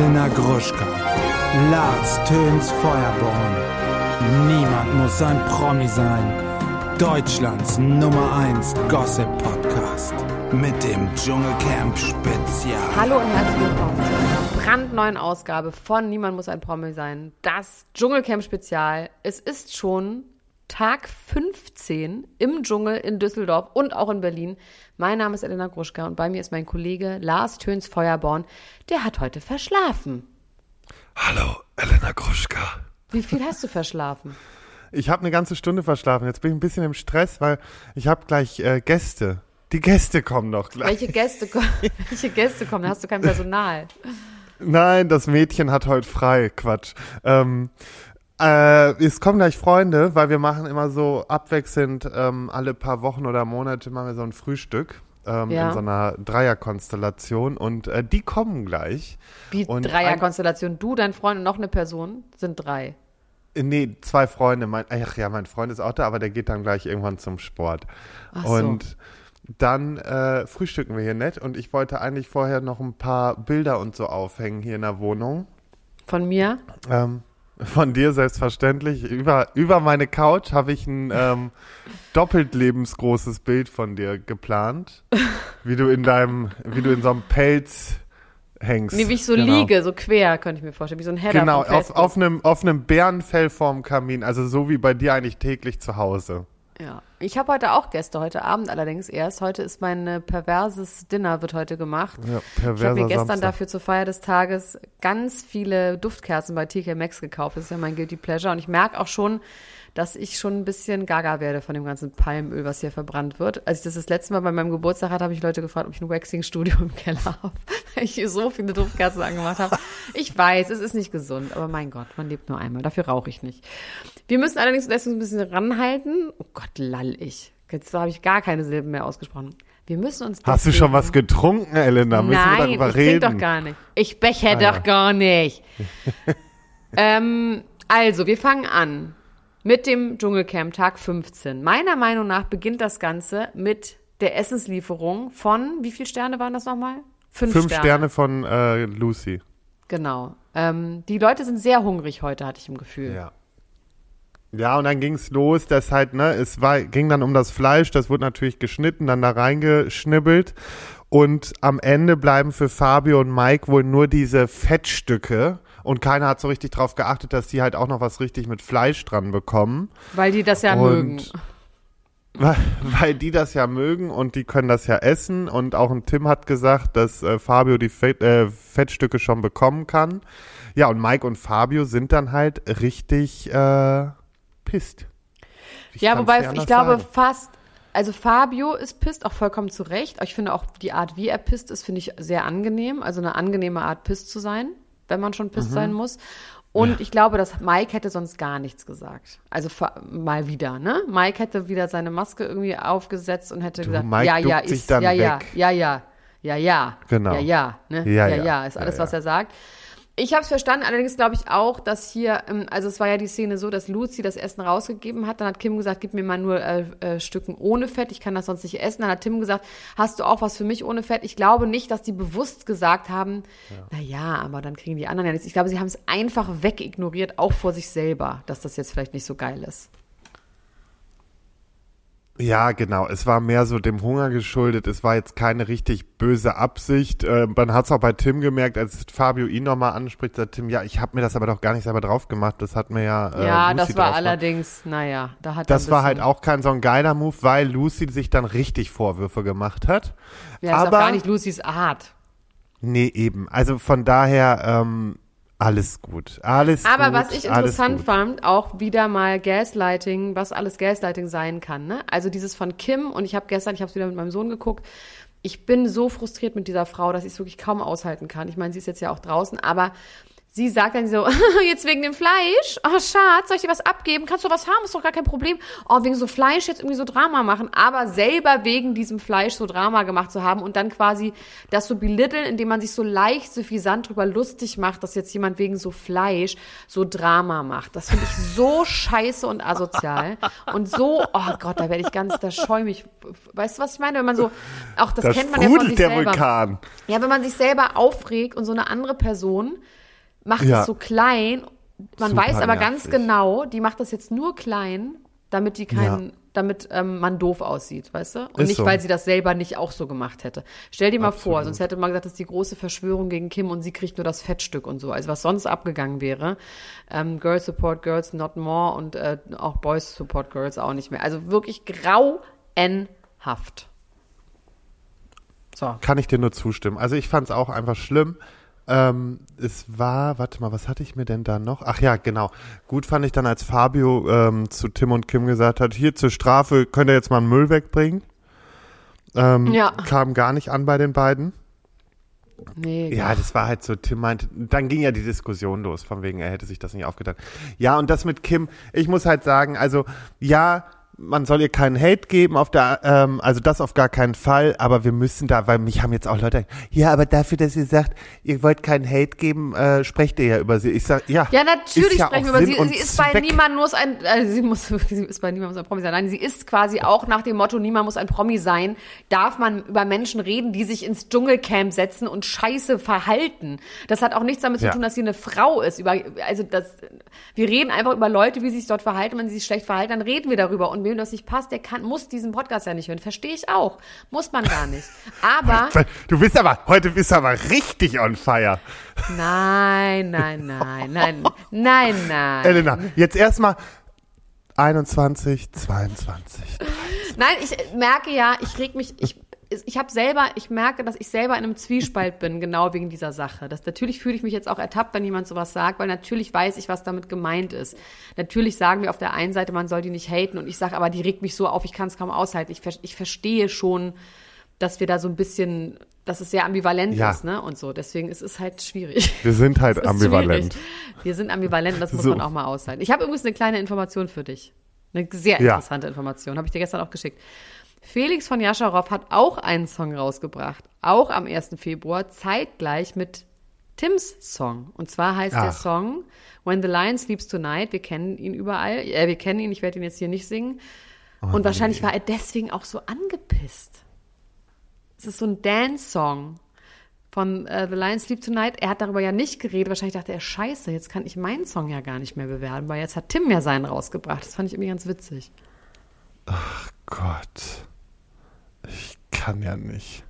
Elena Gruschka, Lars Töns Feuerborn. Niemand muss ein Promi sein. Deutschlands Nummer 1 Gossip Podcast mit dem Dschungelcamp Spezial. Hallo und herzlich willkommen zu einer brandneuen Ausgabe von Niemand muss ein Promi sein. Das Dschungelcamp Spezial. Es ist schon Tag 15 im Dschungel in Düsseldorf und auch in Berlin. Mein Name ist Elena Gruschka und bei mir ist mein Kollege Lars Töns Feuerborn. Der hat heute verschlafen. Hallo, Elena Gruschka. Wie viel hast du verschlafen? Ich habe eine ganze Stunde verschlafen. Jetzt bin ich ein bisschen im Stress, weil ich habe gleich äh, Gäste. Die Gäste kommen noch gleich. Welche Gäste, ko- welche Gäste kommen? Da hast du kein Personal. Nein, das Mädchen hat heute frei. Quatsch. Ähm, äh, es kommen gleich Freunde, weil wir machen immer so abwechselnd ähm, alle paar Wochen oder Monate machen wir so ein Frühstück. Ähm, Ja. In so einer Dreierkonstellation und äh, die kommen gleich. Wie Und Dreierkonstellation. Du, dein Freund und noch eine Person sind drei. Äh, Nee, zwei Freunde. Mein, ach ja, mein Freund ist auch da, aber der geht dann gleich irgendwann zum Sport. Ach so. Und dann äh, frühstücken wir hier nett und ich wollte eigentlich vorher noch ein paar Bilder und so aufhängen hier in der Wohnung. Von mir? Ähm, von dir selbstverständlich. Über, über meine Couch habe ich ein ähm, doppelt lebensgroßes Bild von dir geplant. Wie du in deinem, wie du in so einem Pelz hängst. Nee, wie ich so Genau. liege, so quer, könnte ich mir vorstellen. Wie so ein Header Genau, auf, auf, einem, auf einem Bärenfell vorm Kamin. Also so wie bei dir eigentlich täglich zu Hause. Ja. Ich habe heute auch Gäste, heute Abend allerdings erst. Heute ist mein äh, perverses Dinner, wird heute gemacht. Ja, Ich habe mir gestern Samstag. dafür zur Feier des Tages ganz viele Duftkerzen bei TK Maxx gekauft. Das ist ja mein Guilty Pleasure. Und ich merke auch schon, dass ich schon ein bisschen gaga werde von dem ganzen Palmöl, was hier verbrannt wird. Als ich das das letzte Mal bei meinem Geburtstag hatte, habe ich Leute gefragt, ob ich ein Waxing-Studio im Keller habe, weil ich hier so viele Duftkerzen angemacht habe. Ich weiß, es ist nicht gesund, aber mein Gott, man lebt nur einmal. Dafür rauche ich nicht. Wir müssen allerdings deswegen ein bisschen ranhalten. Oh Gott, ich. Jetzt habe ich gar keine Silben mehr ausgesprochen. Wir müssen uns Hast du schon was getrunken, Elena? Müssen Nein, wir darüber ich reden? doch gar nicht. Ich becher Ah, doch ja. gar nicht. ähm, also, wir fangen an mit dem Dschungelcamp Tag 15. Meiner Meinung nach beginnt das Ganze mit der Essenslieferung von, wie viele Sterne waren das nochmal? Fünf, Fünf Sterne von äh, Lucy. Genau. Ähm, die Leute sind sehr hungrig heute, hatte ich im Gefühl. Ja. Ja, und dann ging's los, dass halt, ne, es war, ging dann um das Fleisch, das wurde natürlich geschnitten, dann da reingeschnibbelt. Und am Ende bleiben für Fabio und Mike wohl nur diese Fettstücke. Und keiner hat so richtig drauf geachtet, dass die halt auch noch was richtig mit Fleisch dran bekommen. Weil die das ja und mögen. Weil, die das ja mögen und die können das ja essen. Und auch ein Tim hat gesagt, dass äh, Fabio die Fett, äh, Fettstücke schon bekommen kann. Ja, und Mike und Fabio sind dann halt richtig äh, pisst. Ich Ja, wobei ich glaube sagen. fast, also Fabio ist pisst, auch vollkommen zu Recht. Ich finde auch die Art, wie er pisst, ist, finde ich sehr angenehm. Also eine angenehme Art, pisst zu sein, wenn man schon Mhm. pisst sein muss. Und ich glaube, dass Mike hätte sonst gar nichts gesagt. Also mal wieder, ne? Mike hätte wieder seine Maske irgendwie aufgesetzt und hätte gesagt, Mike ja, ja, ist, ja, ja, weg. ja, ja, ja, ja, Genau. ja, ja, ne? Ja, ja, ja. ja, ist Ja, alles, ja. was er sagt. Ich habe es verstanden, allerdings glaube ich auch, dass hier, ähm, also es war ja die Szene so, dass Lucy das Essen rausgegeben hat. Dann hat Kim gesagt, gib mir mal nur äh, äh, Stücken ohne Fett, ich kann das sonst nicht essen. Dann hat Tim gesagt, hast du auch was für mich ohne Fett? Ich glaube nicht, dass die bewusst gesagt haben, na ja, aber dann kriegen die anderen ja nichts. Ich glaube, sie haben es einfach wegignoriert, auch vor sich selber, dass das jetzt vielleicht nicht so geil ist. Ja, genau. Es war mehr so dem Hunger geschuldet. Es war jetzt keine richtig böse Absicht. Äh, man hat es auch bei Tim gemerkt, als Fabio ihn nochmal anspricht, sagt Tim, ja, ich habe mir das aber doch gar nicht selber drauf gemacht. Das hat mir ja. Äh, ja, Lucy das war drauf gemacht. allerdings, naja, da hat er Das war halt auch kein so ein geiler Move, weil Lucy sich dann richtig Vorwürfe gemacht hat. Ja, ist auch aber gar nicht Lucys Art. nee, eben. Also von daher ähm, alles gut, alles Aber gut. was ich interessant fand, auch wieder mal Gaslighting, was alles Gaslighting sein kann. Ne? Also dieses von Kim und ich habe gestern, ich habe es wieder mit meinem Sohn geguckt. Ich bin so frustriert mit dieser Frau, dass ich es wirklich kaum aushalten kann. Ich meine, sie ist jetzt ja auch draußen, aber sie sagt dann so, jetzt wegen dem Fleisch, oh Schatz, soll ich dir was abgeben? Kannst du was haben? Ist doch gar kein Problem. Oh, wegen so Fleisch jetzt irgendwie so Drama machen, aber selber wegen diesem Fleisch so Drama gemacht zu haben und dann quasi das so belitteln, indem man sich so leicht suffisant drüber lustig macht, dass jetzt jemand wegen so Fleisch so Drama macht. Das finde ich so scheiße und asozial und so, oh Gott, da werde ich ganz, da schäume ich. Weißt du, was ich meine? Wenn man so, auch das, Das kennt man ja von sich der selber. Vulkan. Ja, wenn man sich selber aufregt und so eine andere Person macht Ja. es so klein, man Super weiß aber ganz nervig. genau, die macht das jetzt nur klein, damit die keinen, damit ähm, man doof aussieht, weißt du? Und Ist nicht, so. weil sie das selber nicht auch so gemacht hätte. Stell dir mal vor, Absolut. sonst hätte man gesagt, das ist die große Verschwörung gegen Kim und sie kriegt nur das Fettstück und so. Also was sonst abgegangen wäre. Ähm, Girls support Girls, not more und äh, auch Boys support Girls auch nicht mehr. Also wirklich grauenhaft. So. Kann ich dir nur zustimmen. Also ich fand es auch einfach schlimm. Ähm, es war, warte mal, was hatte ich mir denn da noch? Ach ja, genau. Gut fand ich dann, als Fabio ähm, zu Tim und Kim gesagt hat, hier zur Strafe könnt ihr jetzt mal einen Müll wegbringen. Ähm, Ja. Kam gar nicht an bei den beiden. Nee, Ja, das war halt so, Tim meinte, dann ging ja die Diskussion los, von wegen, er hätte sich das nicht aufgetan. Ja, und das mit Kim, ich muss halt sagen, also, ja, man soll ihr keinen Hate geben auf der, ähm, also das auf gar keinen Fall, aber wir müssen da, weil mich haben jetzt auch Leute, ja, aber dafür, dass ihr sagt, ihr wollt keinen Hate geben, äh, sprecht ihr ja über sie. Ich sag, ja. Ja, natürlich ja sprechen wir über Sinn sie. Sie ist bei Zweck. niemand muss ein, also sie muss, sie ist bei niemand muss ein Promi sein. Nein, sie ist quasi auch nach dem Motto, niemand muss ein Promi sein, darf man über Menschen reden, die sich ins Dschungelcamp setzen und scheiße verhalten. Das hat auch nichts damit Ja. zu tun, dass sie eine Frau ist. Über, also das, wir reden einfach über Leute, wie sie sich dort verhalten. Wenn sie sich schlecht verhalten, dann reden wir darüber. Und wem das nicht passt, der kann, muss diesen Podcast ja nicht hören. Verstehe ich auch. Muss man gar nicht. Aber, Du bist aber, heute bist du aber richtig on fire. nein, nein, nein, nein, nein, nein. Elena, jetzt erstmal 21, 22. Nein, ich merke ja, ich reg mich, ich, ich habe selber, ich merke, dass ich selber in einem Zwiespalt bin, genau wegen dieser Sache. Das, natürlich fühle ich mich jetzt auch ertappt, wenn jemand sowas sagt, weil natürlich weiß ich, was damit gemeint ist. Natürlich sagen wir auf der einen Seite, man soll die nicht haten und ich sage, aber die regt mich so auf, ich kann es kaum aushalten. Ich, ich verstehe schon, dass wir da so ein bisschen, dass es sehr ambivalent Ja. ist, ne? Und so. Deswegen ist es halt schwierig. Wir sind halt ambivalent. schwierig. Wir sind ambivalent, das muss So. man auch mal aushalten. Ich habe übrigens eine kleine Information für dich. Eine sehr Ja. interessante Information. Habe ich dir gestern auch geschickt. Felix von Jascharow hat auch einen Song rausgebracht. Auch am 1. Februar, zeitgleich mit Tims Song. Und zwar heißt der Ach. Song When the Lion Sleeps Tonight. Wir kennen ihn überall. Äh, wir kennen ihn, ich werde ihn jetzt hier nicht singen. Oh Und wahrscheinlich war er deswegen auch so angepisst. Es ist so ein Dance-Song von äh, The Lion Sleep Tonight. Er hat darüber ja nicht geredet. Wahrscheinlich dachte er, scheiße, jetzt kann ich meinen Song ja gar nicht mehr bewerben, weil jetzt hat Tim ja seinen rausgebracht. Das fand ich irgendwie ganz witzig. Gott. Ich kann ja nicht.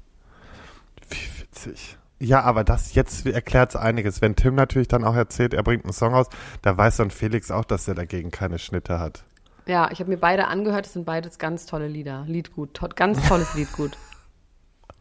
Wie witzig. Ja, aber das jetzt erklärt einiges. Wenn Tim natürlich dann auch erzählt, er bringt einen Song raus, da weiß dann Felix auch, dass er dagegen keine Schnitte hat. Ja, ich habe mir beide angehört. Das sind beides ganz tolle Lieder. Liedgut. To ganz tolles Liedgut.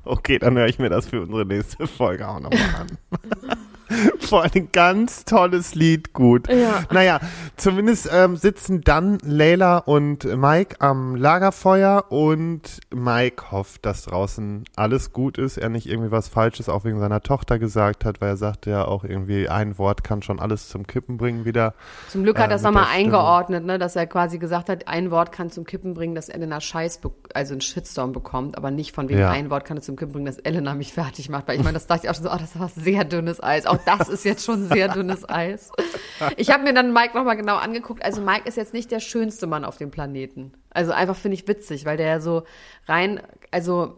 Okay, dann höre ich mir das für unsere nächste Folge auch nochmal an. Vor allem ein ganz tolles Lied, gut. Ja. Naja, zumindest ähm, sitzen dann Leila und Mike am Lagerfeuer und Mike hofft, dass draußen alles gut ist, er nicht irgendwie was Falsches auch wegen seiner Tochter gesagt hat, weil er sagte ja auch irgendwie, ein Wort kann schon alles zum Kippen bringen wieder. Zum Glück hat Äh, er es mit nochmal eingeordnet, ne, dass er quasi gesagt hat, ein Wort kann zum Kippen bringen, dass Elena Scheiß, also einen Shitstorm bekommt, aber nicht von wegen Ja. ein Wort kann es zum Kippen bringen, dass Elena mich fertig macht. Weil ich meine, das dachte ich auch schon so, oh, das war sehr dünnes Eis. Auch das ist jetzt schon sehr dünnes Eis. Ich habe mir dann Mike nochmal genau angeguckt. Also Mike ist jetzt nicht der schönste Mann auf dem Planeten. Also einfach finde ich witzig, weil der ja so rein, also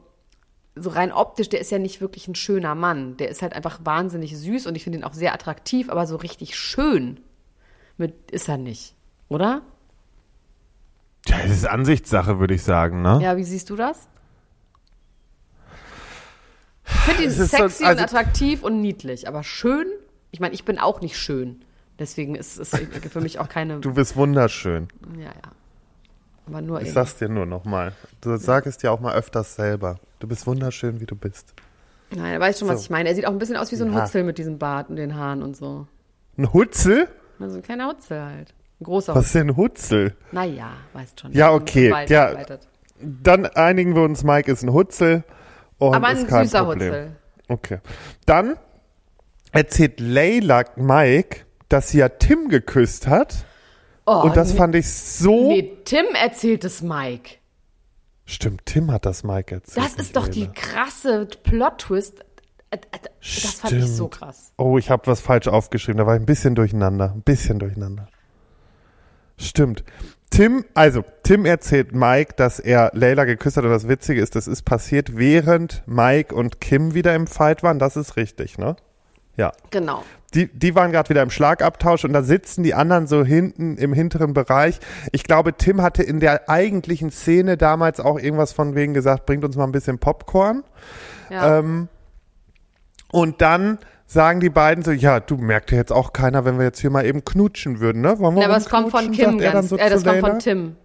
so rein optisch, der ist ja nicht wirklich ein schöner Mann. Der ist halt einfach wahnsinnig süß und ich finde ihn auch sehr attraktiv, aber so richtig schön mit ist er nicht, oder? Tja, das ist Ansichtssache, würde ich sagen, ne? Ja, wie siehst du das? Ich finde ihn ist so- sexy und also- attraktiv und niedlich, aber schön? Ich meine, ich bin auch nicht schön. Deswegen ist es für mich auch keine. Du bist wunderschön. Ja, ja. Aber nur Ich eben. sag's dir nur nochmal. Du sag es dir auch mal öfters selber. Du bist wunderschön, wie du bist. Nein, er weiß schon, was So. ich meine. Er sieht auch ein bisschen aus wie so ein Ja. Hutzel mit diesem Bart und den Haaren und so. Ein Hutzel? Also ein kleiner Hutzel halt. Ein großer Was Hutzel. ist denn ein Hutzel? Naja, weißt schon. Ja, okay, ja. Dann einigen wir uns, Mike ist ein Hutzel. Und Aber ist ein kein süßer Problem. Hutzel. Okay. Dann erzählt Layla Mike, dass sie ja Tim geküsst hat. Oh, und das nee, fand ich so. nee, Tim erzählt es Mike. Stimmt, Tim hat das Mike erzählt. Das ist doch die Layla. krasse Plot-Twist. Äh, äh, Das fand ich so Stimmt. krass. Oh, ich habe was falsch aufgeschrieben. Da war ich ein bisschen durcheinander. Ein bisschen durcheinander. Stimmt. Tim, also, Tim erzählt Mike, dass er Layla geküsst hat und das Witzige ist, das ist passiert, während Mike und Kim wieder im Fight waren. Das ist richtig, ne? Ja. Genau. Die, die waren gerade wieder im Schlagabtausch und da sitzen die anderen so hinten im hinteren Bereich. Ich glaube, Tim hatte in der eigentlichen Szene damals auch irgendwas von wegen gesagt, bringt uns mal ein bisschen Popcorn. Ja. Ähm, und dann sagen die beiden so, ja, du merkt ja jetzt auch keiner, wenn wir jetzt hier mal eben knutschen würden, ne? Wollen wir Ja, aber es kommt von? Kim ganz. so äh, das kommt von. Tim.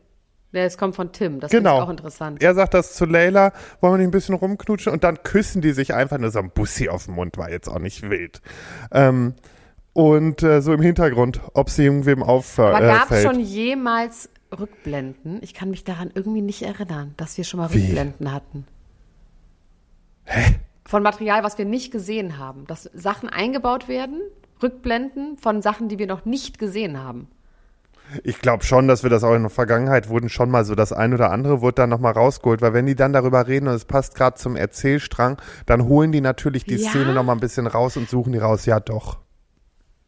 Ja, es kommt von Tim. Das Genau. ich auch interessant. Er sagt das zu Layla, wollen wir nicht ein bisschen rumknutschen? Und dann küssen die sich einfach nur so ein Bussi auf den Mund, war jetzt auch nicht wild. Ähm, und äh, so im Hintergrund, ob sie irgendwem auffällt. Aber Äh, gab es fällt. schon jemals Rückblenden? Ich kann mich daran irgendwie nicht erinnern, dass wir schon mal Wie? Rückblenden hatten. Hä? Von Material, was wir nicht gesehen haben. Dass Sachen eingebaut werden, Rückblenden von Sachen, die wir noch nicht gesehen haben. Ich glaube schon, dass wir das auch in der Vergangenheit wurden schon mal so das ein oder andere wurde dann nochmal rausgeholt, weil wenn die dann darüber reden und es passt gerade zum Erzählstrang, dann holen die natürlich die Ja? Szene nochmal ein bisschen raus und suchen die raus. Ja, doch.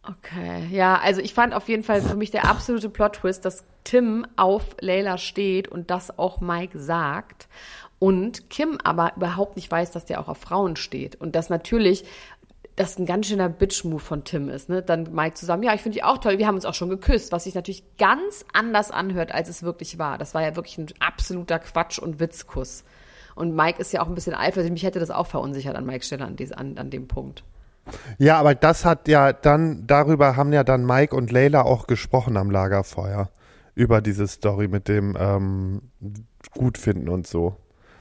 Okay, ja, also ich fand auf jeden Fall für mich der absolute Plot-Twist, dass Tim auf Layla steht und das auch Mike sagt und Kim aber überhaupt nicht weiß, dass der auch auf Frauen steht und dass natürlich das ein ganz schöner Bitch-Move von Tim ist, ne? Dann Mike zusammen, ja, ich finde die auch toll, wir haben uns auch schon geküsst, was sich natürlich ganz anders anhört, als es wirklich war. Das war ja wirklich ein absoluter Quatsch- und Witzkuss. Und Mike ist ja auch ein bisschen eifersüchtig, mich hätte das auch verunsichert an Mike Stelle an, an, an dem Punkt. Ja, aber das hat ja dann, darüber haben ja dann Mike und Layla auch gesprochen am Lagerfeuer. Über diese Story mit dem ähm, Gutfinden und so.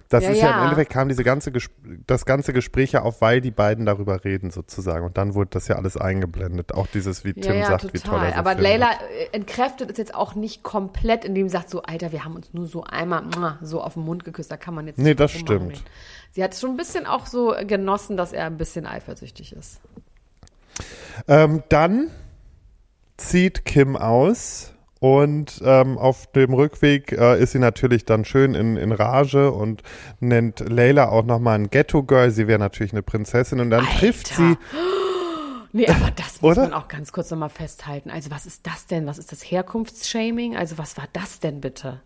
Das Ja, ist ja. ja. im Endeffekt kam diese ganze Ges das ganze Gespräch ja auf, weil die beiden darüber reden sozusagen. Und dann wurde das ja alles eingeblendet. Auch dieses, wie Tim sagt, wie toll er so Aber. Layla äh, entkräftet es jetzt auch nicht komplett, indem sie sagt so, Alter, wir haben uns nur so einmal so auf den Mund geküsst, da kann man jetzt Nee, das stimmt. rumreden. Sie hat schon ein bisschen auch so genossen, dass er ein bisschen eifersüchtig ist. Ähm, dann zieht Kim aus und ähm, auf dem Rückweg äh, ist sie natürlich dann schön in, in Rage und nennt Layla auch nochmal ein Ghetto-Girl. Sie wäre natürlich eine Prinzessin und dann Alter. trifft sie. Nee, aber das muss Oder? man auch ganz kurz nochmal festhalten. Also was ist das denn? Was ist das Herkunftsshaming? Also was war das denn bitte?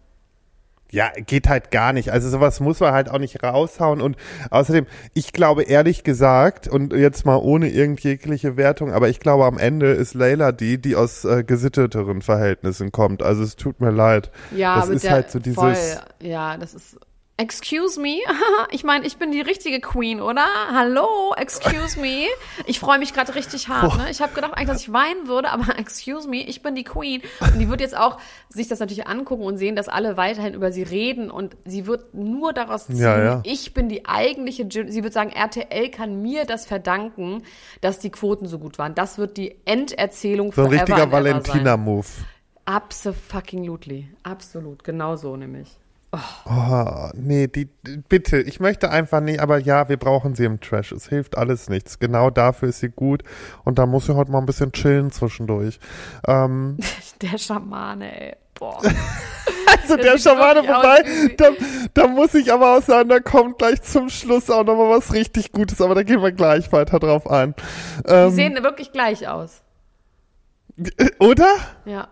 Ja, geht halt gar nicht. Also sowas muss man halt auch nicht raushauen. Und außerdem, ich glaube ehrlich gesagt, und jetzt mal ohne irgendjegliche Wertung, aber ich glaube am Ende ist Layla die, die aus äh, gesitteteren Verhältnissen kommt. Also es tut mir leid. Ja, das ist der, halt so dieses. voll, ja, das ist. Excuse me? Ich meine, ich bin die richtige Queen, oder? Hallo, excuse me. Ich freue mich gerade richtig hart. Ne? Ich habe gedacht eigentlich, dass ich weinen würde, aber excuse me, ich bin die Queen. Und die wird jetzt auch sich das natürlich angucken und sehen, dass alle weiterhin über sie reden. Und sie wird nur daraus ziehen, Ja, ja. ich bin die eigentliche, sie wird sagen, RTL kann mir das verdanken, dass die Quoten so gut waren. Das wird die Enderzählung So ein richtiger. Valentina-Move. Absolutely. Absolut. Genau so nämlich. Oh, nee, die, bitte, ich möchte einfach nicht, aber ja, wir brauchen sie im Trash. Es hilft alles nichts. Genau dafür ist sie gut. Und da muss sie heute mal ein bisschen chillen zwischendurch. Ähm, Der Schamane, ey. Boah. also Der Schamane vorbei, da, da muss ich aber auch sagen, da kommt gleich zum Schluss auch nochmal was richtig Gutes, aber da gehen wir gleich weiter drauf ein. Die Ähm, sehen wirklich gleich aus. oder? Ja.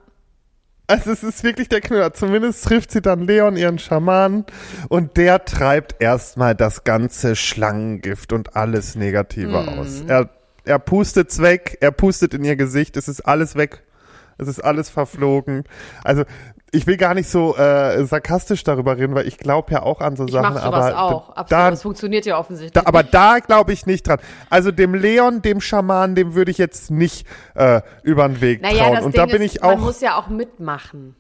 Also es ist wirklich der Knüller. Zumindest trifft sie dann Leon, ihren Schamanen, und der treibt erstmal das ganze Schlangengift und alles Negative Mhm. aus. Er, er pustet's weg, er pustet in ihr Gesicht, es ist alles weg, es ist alles verflogen. Also ich will gar nicht so äh, sarkastisch darüber reden, weil ich glaube ja auch an so Ich Sachen, mach sowas aber auch. Absolut. da, das funktioniert ja offensichtlich. da, aber da glaube ich nicht dran. Also dem Leon, dem Schaman, dem würde ich jetzt nicht äh, über den Weg naja, trauen. das Und Ding da bin ist, ich auch man muss ja auch mitmachen.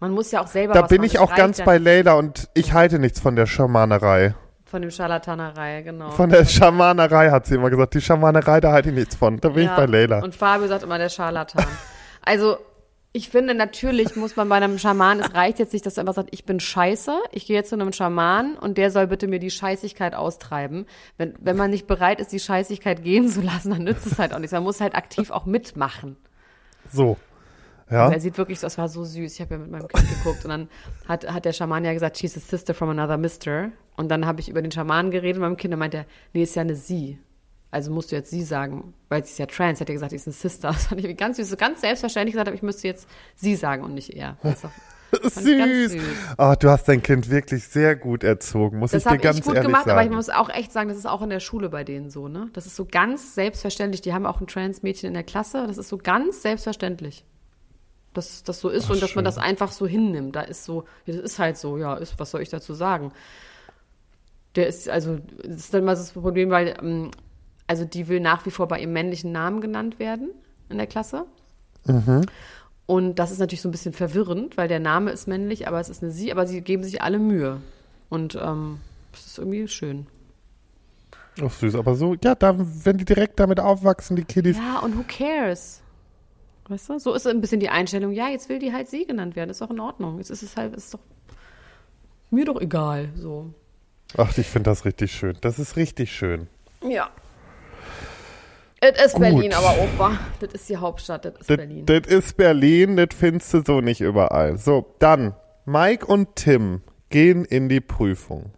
Man muss ja auch selber Da bin ich auch ganz ja bei Leila und ich halte nichts von der Schamanerei. Von dem Scharlatanerei, genau. Von der Schamanerei hat sie immer gesagt. Die Schamanerei, da halte ich nichts von. Da bin ich bei Leila. Und Fabio sagt immer der Scharlatan. Also, Ich finde, natürlich muss man bei einem Schaman, es reicht jetzt nicht, dass er einfach sagt, ich bin scheiße, ich gehe jetzt zu einem Schaman und der soll bitte mir die Scheißigkeit austreiben. Wenn, wenn man nicht bereit ist, die Scheißigkeit gehen zu lassen, dann nützt es halt auch nichts. Man muss halt aktiv auch mitmachen. So. Und Ja. er sieht wirklich so, das war so süß. Ich habe ja mit meinem Kind geguckt und dann hat, hat der Schaman ja gesagt, she's a sister from another mister. Und dann habe ich über den Schamanen geredet mit meinem Kind und meinte er, nee, ist ja eine sie. Also musst du jetzt sie sagen, weil sie ist ja trans. Hat er gesagt, sie ist eine Sister. Das fand ich ganz süß. So ganz selbstverständlich gesagt habe, ich müsste jetzt sie sagen und nicht er. Das Süß. süß. Ah, du hast dein Kind wirklich sehr gut erzogen, muss Das ich dir habe ganz ich gut ehrlich gemacht, sagen. aber ich muss auch echt sagen, das ist auch in der Schule bei denen so, ne? Das ist so ganz selbstverständlich. Die haben auch ein Trans-Mädchen in der Klasse. Das ist so ganz selbstverständlich. Dass das so ist Ach, und dass man schön. das einfach so hinnimmt. Da ist so, das ist halt so, ja, ist, was soll ich dazu sagen? Der ist, also, das ist dann mal das Problem, weil, ähm, also die will nach wie vor bei ihrem männlichen Namen genannt werden in der Klasse. Und das ist natürlich so ein bisschen verwirrend, weil der Name ist männlich, aber es ist eine Sie, aber sie geben sich alle Mühe. Und ähm, das ist irgendwie schön. Ach süß, aber so, ja, da, wenn die direkt damit aufwachsen, die Kiddies. Ja, und who cares? Weißt du? So ist ein bisschen die Einstellung, ja, jetzt will die halt sie genannt werden, ist doch in Ordnung. Jetzt ist es halt, ist doch mir doch egal. So. Ach, ich finde das richtig schön. Das ist richtig schön. Ja. Es ist Gut. Berlin, aber Opa, das ist die Hauptstadt, das ist Das Berlin. das ist Berlin, das findest du so nicht überall. So, dann, Mike und Tim gehen in die Prüfung.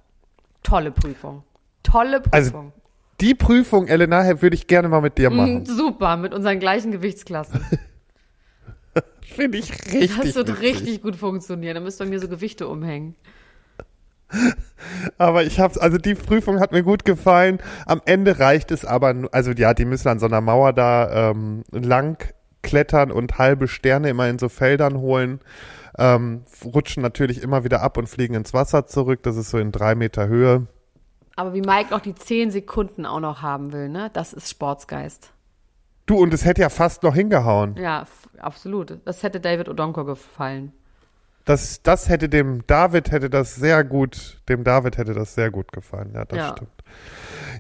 Tolle Prüfung. Tolle Also, Prüfung. Die Prüfung, Elena, würde ich gerne mal mit dir Mhm, machen. super, mit unseren gleichen Gewichtsklassen. Finde ich richtig. Das wird richtig gut funktionieren. Da müsst ihr mir so Gewichte umhängen. Aber ich hab's, also die Prüfung hat mir gut gefallen. Am Ende reicht es aber, also ja, die müssen an so einer Mauer da ähm, lang klettern und halbe Sterne immer in so Feldern holen. Ähm, rutschen natürlich immer wieder ab und fliegen ins Wasser zurück. Das ist so in drei Meter Höhe. Aber wie Mike noch die 10 Sekunden auch noch haben will, ne? Das ist Sportsgeist. Du, und es hätte ja fast noch hingehauen. Ja, absolut. Das hätte David Odonko gefallen. Das, das hätte dem David hätte das sehr gut, dem David hätte das sehr gut gefallen. Ja, das Ja. stimmt.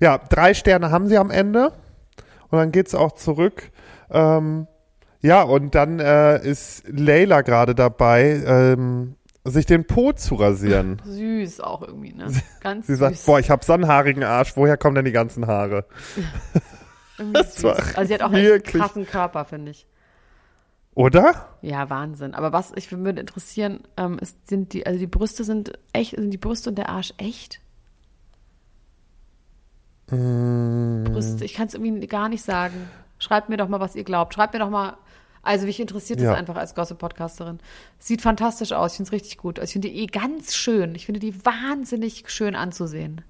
Ja, drei Sterne haben sie am Ende. Und dann geht's auch zurück. Ähm, ja, und dann äh, ist Leila gerade dabei, ähm, sich den Po zu rasieren. Süß auch irgendwie, ne? Ganz Sie süß. sagt, boah, ich hab so einen haarigen Arsch, woher kommen denn die ganzen Haare? Das war Also sie hat auch einen krassen Körper, finde ich. Oder? Ja, Wahnsinn. Aber was ich würde interessieren, ähm, ist, sind die, also die Brüste sind echt, sind die Brüste und der Arsch echt? Mm. Brüste, ich kann es irgendwie gar nicht sagen. Schreibt mir doch mal, was ihr glaubt. Schreibt mir doch mal, also mich interessiert das Ja. einfach als Gossip-Podcasterin. Sieht fantastisch aus, ich finde es richtig gut. Also ich finde die eh ganz schön. Ich finde die wahnsinnig schön anzusehen.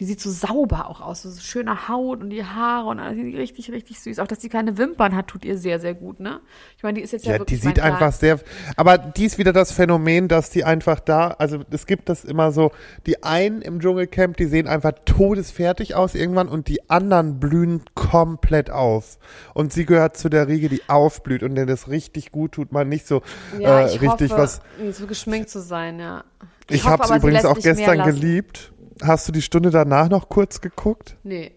Die sieht so sauber auch aus, so schöne Haut und die Haare und alles, die richtig, richtig süß. Auch, dass sie keine Wimpern hat, tut ihr sehr, sehr gut, ne? Ich meine, die ist jetzt ja, Ja, die wirklich, sieht ich meine, klar, einfach sehr, aber die ist wieder das Phänomen, dass die einfach da, also es gibt das immer so, die einen im Dschungelcamp, die sehen einfach todesfertig aus irgendwann und die anderen blühen komplett auf. Und sie gehört zu der Riege, die aufblüht und der das richtig gut tut, man nicht so Ja, äh, ich richtig hoffe, was. so geschminkt zu sein, ja. Ich, hoffe habe es übrigens auch gestern geliebt. Hast du die Stunde danach noch kurz geguckt? Nee.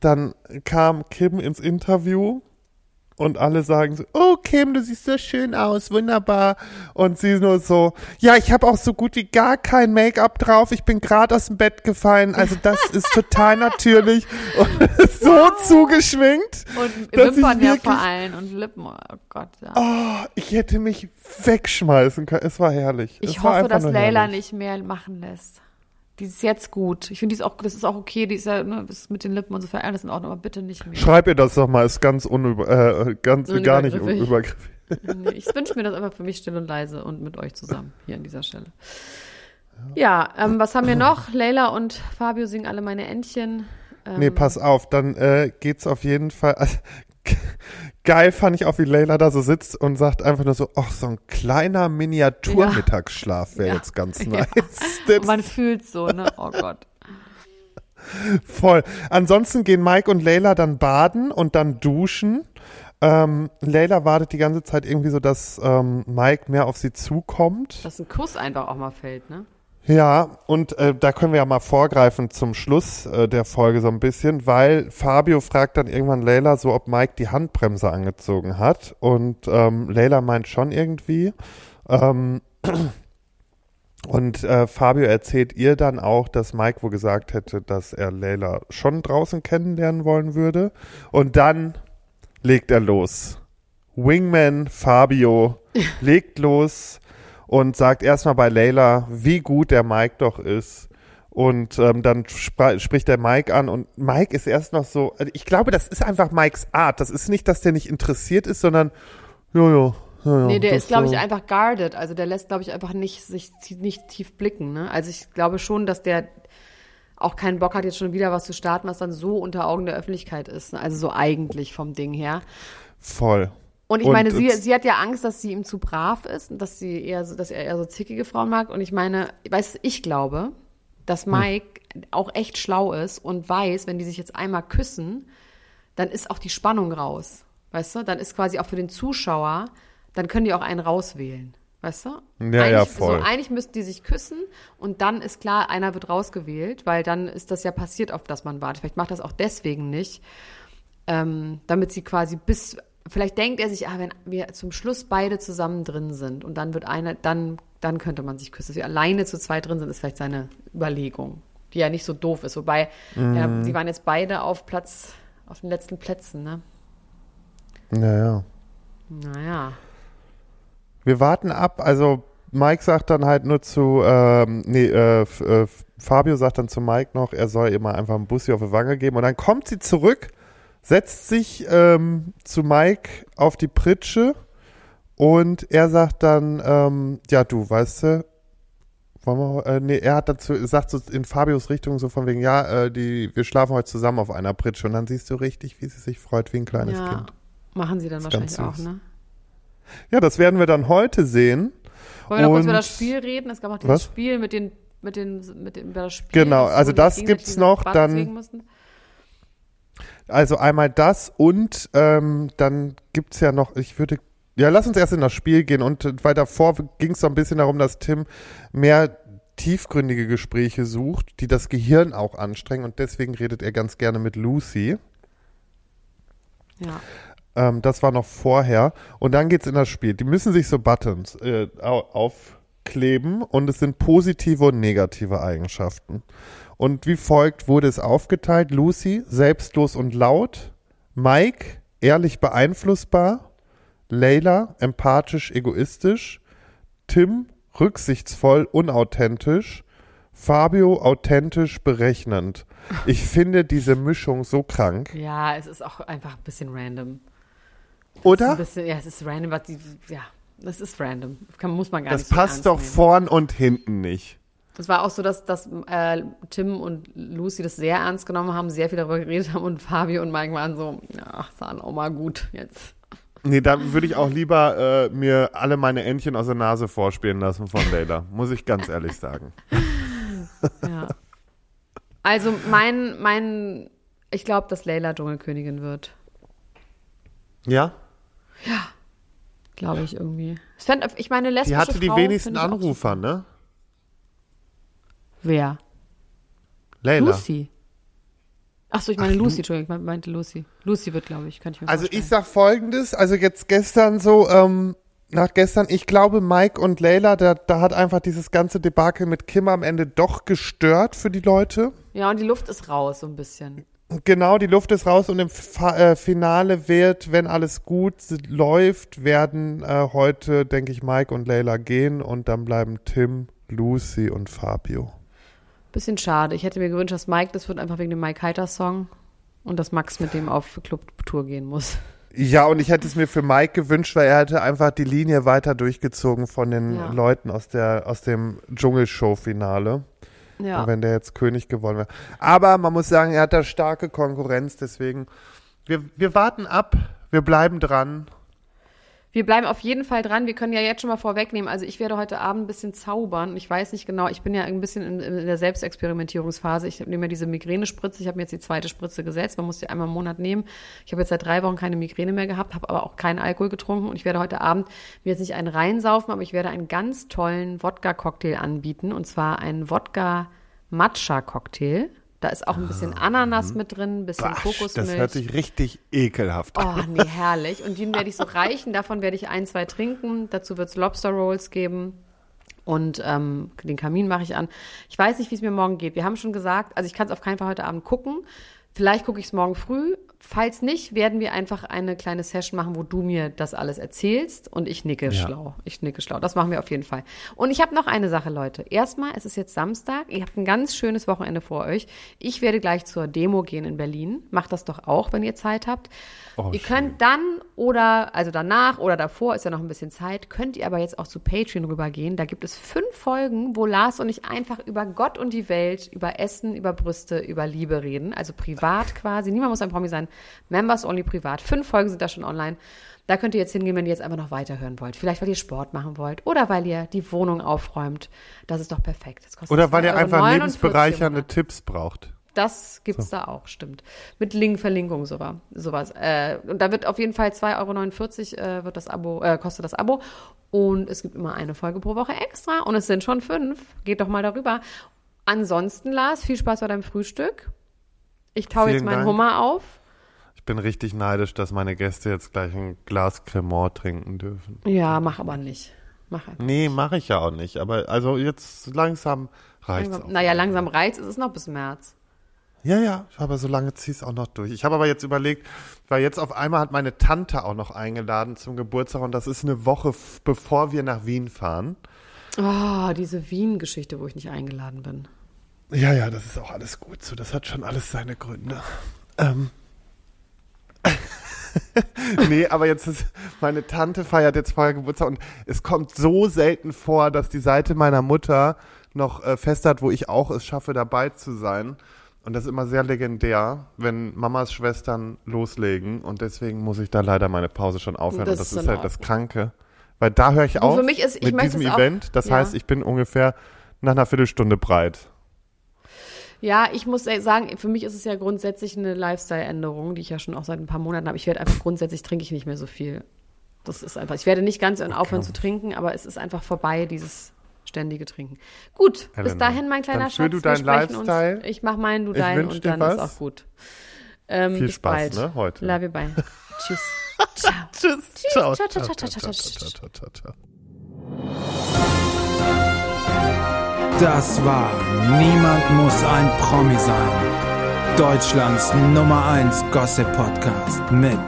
dann kam Kim ins Interview und alle sagen so, oh Kim, du siehst so schön aus, wunderbar. Und sie nur so, ja, ich habe auch so gut wie gar kein Make-up drauf, ich bin gerade aus dem Bett gefallen, also das ist total natürlich und so zugeschminkt. Und dass Wimpern ich ja vor allen und Lippen, oh Gott, ja. Oh, ich hätte mich wegschmeißen können, es war herrlich. ich es hoffe, dass herrlich. nicht mehr machen lässt. Die ist jetzt gut. Ich finde, die ist auch, das ist auch okay, die ist ja, ne, ist mit den Lippen und so für alles in Ordnung, aber bitte nicht mehr. Schreib ihr das doch mal, ist ganz unüber, äh, ganz, gar nicht übergriffig. Nee, ich wünsche mir das einfach für mich still und leise und mit euch zusammen hier an dieser Stelle. Ja, ähm, was haben wir noch? Leila und Fabio singen alle meine Entchen. Ähm, Nee, pass auf, dann äh, geht's auf jeden Fall. Also, geil fand ich auch, wie Leila da so sitzt und sagt einfach nur so, ach, so ein kleiner Miniatur-Mittagsschlaf wäre Ja. jetzt ganz Ja. nice. Das man fühlt so, ne? Oh Gott. voll. Ansonsten gehen Mike und Leila dann baden und dann duschen. Ähm, Leila wartet die ganze Zeit irgendwie so, dass ähm, Mike mehr auf sie zukommt. Dass ein Kuss einfach auch mal fällt, ne? Ja, und äh, da können wir ja mal vorgreifen zum Schluss äh, der Folge so ein bisschen, weil Fabio fragt dann irgendwann Leila so, ob Mike die Handbremse angezogen hat. Und ähm, Leila meint schon irgendwie. Ähm, und äh, Fabio erzählt ihr dann auch, dass Mike wohl gesagt hätte, dass er Leila schon draußen kennenlernen wollen würde. Und dann legt er los. Wingman Fabio legt los und sagt erstmal bei Layla, wie gut der Mike doch ist. Und ähm, dann spr spricht der Mike an und Mike ist erst noch so, also ich glaube, das ist einfach Mikes Art. Das ist nicht, dass der nicht interessiert ist, sondern, jojo. Ja, ja, nee, der ist, glaube ich, einfach guarded. Also der lässt, glaube ich, einfach nicht sich nicht tief blicken. Ne? Also ich glaube schon, dass der auch keinen Bock hat, jetzt schon wieder was zu starten, was dann so unter Augen der Öffentlichkeit ist. Ne? Also so eigentlich vom Ding her. Voll. Und ich Und meine, sie, sie hat ja Angst, dass sie ihm zu brav ist und dass sie eher so, dass er eher so zickige Frauen mag. Und ich meine, weißt du, ich glaube, dass Hm. Mike auch echt schlau ist und weiß, wenn die sich jetzt einmal küssen, dann ist auch die Spannung raus. Weißt du? Dann ist quasi auch für den Zuschauer, dann können die auch einen rauswählen. Weißt du? Ja, ja, eigentlich, voll. So, eigentlich müssten die sich küssen und dann ist klar, einer wird rausgewählt, weil dann ist das ja passiert, auf das man wartet. Vielleicht macht das auch deswegen nicht ähm, damit sie quasi bis, vielleicht denkt er sich, ah, wenn wir zum Schluss beide zusammen drin sind und dann wird einer, dann, dann könnte man sich küssen. Dass wir alleine zu zweit drin sind, ist vielleicht seine Überlegung, die ja nicht so doof ist. Wobei, ja, sie waren jetzt beide auf Platz, auf den letzten Plätzen, ne? Ja, ja. Naja. Wir warten ab, also Mike sagt dann halt nur zu, ähm, nee, äh, äh, Fabio sagt dann zu Mike noch, er soll ihr mal einfach einen Bussi auf die Wange geben und dann kommt sie zurück, setzt sich ähm, zu Mike auf die Pritsche und er sagt dann, ähm, ja du, weißt du, wollen wir, äh, nee, er hat dazu, sagt so in Fabios Richtung so von wegen, ja, äh, die, wir schlafen heute zusammen auf einer Pritsche und dann siehst du richtig, wie sie sich freut wie ein kleines Ja. Kind. Machen sie dann Ist wahrscheinlich auch, ne? Ja, das werden wir dann heute sehen. Wollen wir noch kurz über das Spiel reden? Es gab auch dieses Was? Spiel mit den, mit den, mit dem, über das Spiel. Genau, also das gibt's noch, dann-. Also einmal das und ähm, dann gibt's ja noch, ich würde, ja, lass uns erst in das Spiel gehen und weil davor ging es so ein bisschen darum, dass Tim mehr tiefgründige Gespräche sucht, die das Gehirn auch anstrengen und deswegen redet er ganz gerne mit Lucy. Ja. Ähm, das war noch vorher und dann geht's in das Spiel. Die müssen sich so Buttons äh, au- aufkleben und es sind positive und negative Eigenschaften. Und wie folgt wurde es aufgeteilt? Lucy, selbstlos und laut. Mike, ehrlich beeinflussbar. Layla, empathisch, egoistisch. Tim, rücksichtsvoll, unauthentisch. Fabio, authentisch, berechnend. Ich finde diese Mischung so krank. ja, es ist auch einfach ein bisschen random. Ein Oder? bisschen, ja, es ist random, die, ja, das ist random. Kann, muss man gar Das nicht so passt ernst doch nehmen. vorn und hinten nicht. Es war auch so, dass, dass äh, Tim und Lucy das sehr ernst genommen haben, sehr viel darüber geredet haben und Fabio und Mike waren so, ja, dann auch mal gut jetzt. Nee, da würde ich auch lieber äh, mir alle meine Entchen aus der Nase vorspielen lassen von Layla. Muss ich ganz ehrlich sagen. Ja. Also mein, mein, ich glaube, dass Layla Dschungelkönigin wird. Ja? Glaube ich irgendwie. Ich meine, lesbische Die hatte die Frau wenigsten Anrufer, ne? Wer? Layla. Lucy. Ach so, ich meine Lucy, Entschuldigung, ich meinte Lucy. Lucy wird, glaube ich, kann ich mir Also vorstellen. ich sag folgendes, also jetzt gestern so, ähm, nach gestern, ich glaube Mike und Layla, da, da hat einfach dieses ganze Debakel mit Kim am Ende doch gestört für die Leute. Ja, und die Luft ist raus, so ein bisschen. Genau, die Luft ist raus und im Fa äh, Finale wird, wenn alles gut läuft, werden äh, heute, denke ich, Mike und Layla gehen und dann bleiben Tim, Lucy und Fabio. Bisschen schade. Ich hätte mir gewünscht, dass Mike das wird, einfach wegen dem Mike Heiter Song. Und dass Max mit dem auf Clubtour gehen muss. Ja, und ich hätte es mir für Mike gewünscht, weil er hätte einfach die Linie weiter durchgezogen von den Ja. Leuten aus der aus dem Dschungelshow-Finale. Ja. wenn der jetzt König geworden wäre. Aber man muss sagen, er hat da starke Konkurrenz, deswegen wir, wir warten ab, wir bleiben dran. Wir bleiben auf jeden Fall dran. Wir können ja jetzt schon mal vorwegnehmen. Also ich werde heute Abend ein bisschen zaubern. Ich weiß nicht genau. Ich bin ja ein bisschen in, in der Selbstexperimentierungsphase. Ich nehme ja diese Migränespritze. Ich habe mir jetzt die zweite Spritze gesetzt. Man muss die einmal im Monat nehmen. Ich habe jetzt seit drei Wochen keine Migräne mehr gehabt, habe aber auch keinen Alkohol getrunken. Und ich werde heute Abend mir jetzt nicht einen reinsaufen, aber ich werde einen ganz tollen Wodka-Cocktail anbieten. Und zwar einen Wodka-Matcha-Cocktail. Da ist auch ein bisschen Ananas mit drin, ein bisschen Basch, Kokosmilch. das hört sich richtig ekelhaft an. Oh, nee, herrlich. Und den werde ich so reichen. Davon werde ich ein, zwei trinken. Dazu wird es Lobster Rolls geben. Und ähm, den Kamin mache ich an. Ich weiß nicht, wie es mir morgen geht. Wir haben schon gesagt, also ich kann es auf keinen Fall heute Abend gucken. Vielleicht gucke ich es morgen früh. Falls nicht, werden wir einfach eine kleine Session machen, wo du mir das alles erzählst und ich nicke Ja. schlau. Ich nicke schlau. Das machen wir auf jeden Fall. Und ich habe noch eine Sache, Leute. Erstmal, es ist jetzt Samstag. Ihr habt ein ganz schönes Wochenende vor euch. Ich werde gleich zur Demo gehen in Berlin. Macht das doch auch, wenn ihr Zeit habt. Oh, ihr schön. könnt dann oder, also danach oder davor ist ja noch ein bisschen Zeit, könnt ihr aber jetzt auch zu Patreon rübergehen. Da gibt es fünf Folgen, wo Lars und ich einfach über Gott und die Welt, über Essen, über Brüste, über Liebe reden. Also privat quasi. Niemand muss ein Promi sein. Members only privat. Fünf Folgen sind da schon online. Da könnt ihr jetzt hingehen, wenn ihr jetzt einfach noch weiterhören wollt. Vielleicht, weil ihr Sport machen wollt oder weil ihr die Wohnung aufräumt. Das ist doch perfekt. Oder weil ihr 2,49 einfach lebensbereichernde. Tipps braucht. Das gibt's da auch, stimmt. Mit Link, Verlinkung, sowas. sowas. Äh, und da wird auf jeden Fall 2,49 Euro äh, wird das Abo, äh, kostet das Abo. Und es gibt immer eine Folge pro Woche extra. Und es sind schon fünf. Geht doch mal darüber. Ansonsten, Lars, viel Spaß bei deinem Frühstück. Ich taue jetzt meinen Dank. Hummer auf. Ich bin richtig neidisch, dass meine Gäste jetzt gleich ein Glas Cremant trinken dürfen. Ja, mach aber nicht. Mach einfach. Nee, mache ich ja auch nicht. Aber also jetzt langsam Langsam, auch. naja, langsam reizt es ist noch bis März. Ja, ja, aber so lange zieh's auch noch durch. Ich habe aber jetzt überlegt, weil jetzt auf einmal hat meine Tante auch noch eingeladen zum Geburtstag und das ist eine Woche, bevor wir nach Wien fahren. Oh, diese Wien-Geschichte, wo ich nicht eingeladen bin. Ja, ja, das ist auch alles gut so. Das hat schon alles seine Gründe. Ähm. nee, aber jetzt ist, meine Tante feiert jetzt vorher Geburtstag und es kommt so selten vor, dass die Seite meiner Mutter noch äh, fest hat, wo ich auch es schaffe, dabei zu sein. Und das ist immer sehr legendär, wenn Mamas Schwestern loslegen. Und deswegen muss ich da leider meine Pause schon aufhören. Das und das ist ist halt das. Kranke. Weil da höre ich auf für mich ist- ich mit diesem Event. Das ja. heißt, ich bin ungefähr nach einer Viertelstunde breit. Ja, ich muss sagen, für mich ist es ja grundsätzlich eine Lifestyle-Änderung, die ich ja schon auch seit ein paar Monaten habe. Ich werde einfach grundsätzlich trinke ich nicht mehr so viel. Das ist einfach, ich werde nicht ganz aufhören zu trinken, aber es ist einfach vorbei, dieses ständige Trinken. Gut, bis Elena, dahin, mein kleiner dann Schatz. du deinen Lifestyle. Uns. Ich mach meinen, du deinen und dann ist was. auch gut. Ähm, Viel bis Spaß, bald. ne, heute. Love you, bye. Tschüss. Ciao. Tschüss. Ciao, ciao, ciao, ciao, ciao, ciao, ciao, ciao, ciao, ciao. Das war Niemand muss ein Promi sein. Deutschlands Nummer 1 Gossip Podcast mit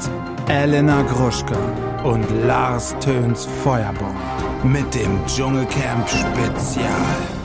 Elena Gruschka und Lars Töns Feuerbomb mit dem Dschungelcamp Spezial.